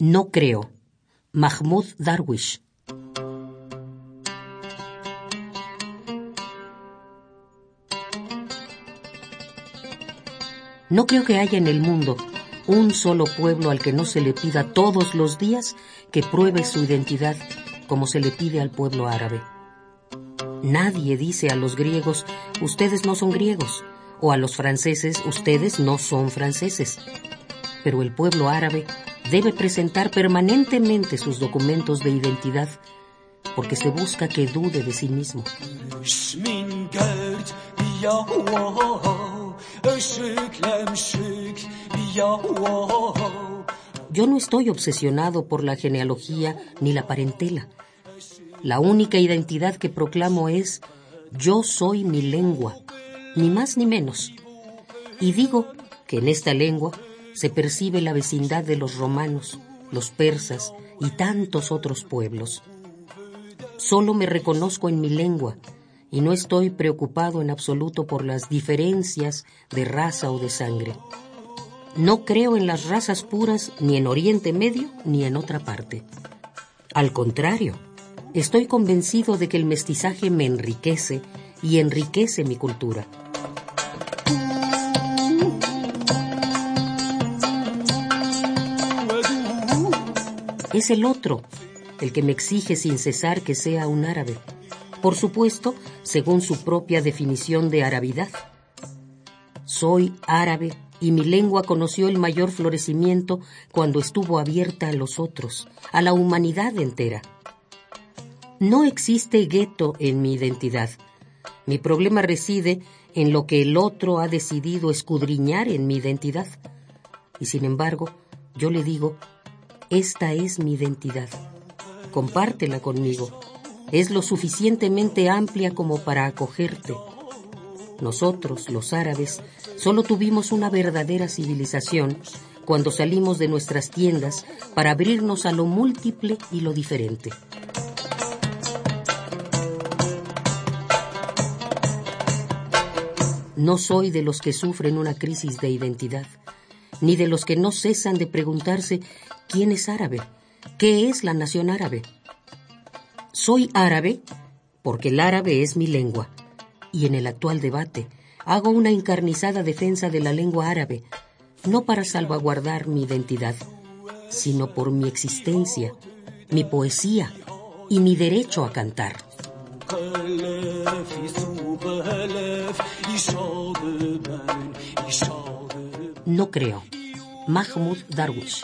No creo. Mahmoud Darwish. No creo que haya en el mundo un solo pueblo al que no se le pida todos los días que pruebe su identidad como se le pide al pueblo árabe. Nadie dice a los griegos, ustedes no son griegos, o a los franceses, ustedes no son franceses. Pero el pueblo árabe debe presentar permanentemente sus documentos de identidad porque se busca que dude de sí mismo. Yo no estoy obsesionado por la genealogía ni la parentela. La única identidad que proclamo es yo soy mi lengua, ni más ni menos. Y digo que en esta lengua se percibe la vecindad de los romanos, los persas y tantos otros pueblos. Solo me reconozco en mi lengua y no estoy preocupado en absoluto por las diferencias de raza o de sangre. No creo en las razas puras ni en Oriente Medio ni en otra parte. Al contrario, estoy convencido de que el mestizaje me enriquece y enriquece mi cultura. Es el otro el que me exige sin cesar que sea un árabe por supuesto, según su propia definición de arabidad. Soy árabe y mi lengua conoció el mayor florecimiento cuando estuvo abierta a los otros, a la humanidad entera. No existe gueto en mi identidad. Mi problema reside en lo que el otro ha decidido escudriñar en mi identidad. Y sin embargo, yo le digo, esta es mi identidad. Compártela conmigo es lo suficientemente amplia como para acogerte. Nosotros, los árabes, solo tuvimos una verdadera civilización cuando salimos de nuestras tiendas para abrirnos a lo múltiple y lo diferente. No soy de los que sufren una crisis de identidad, ni de los que no cesan de preguntarse quién es árabe, qué es la nación árabe. Soy árabe porque el árabe es mi lengua y en el actual debate hago una encarnizada defensa de la lengua árabe, no para salvaguardar mi identidad, sino por mi existencia, mi poesía y mi derecho a cantar. No creo. Mahmoud Darwish.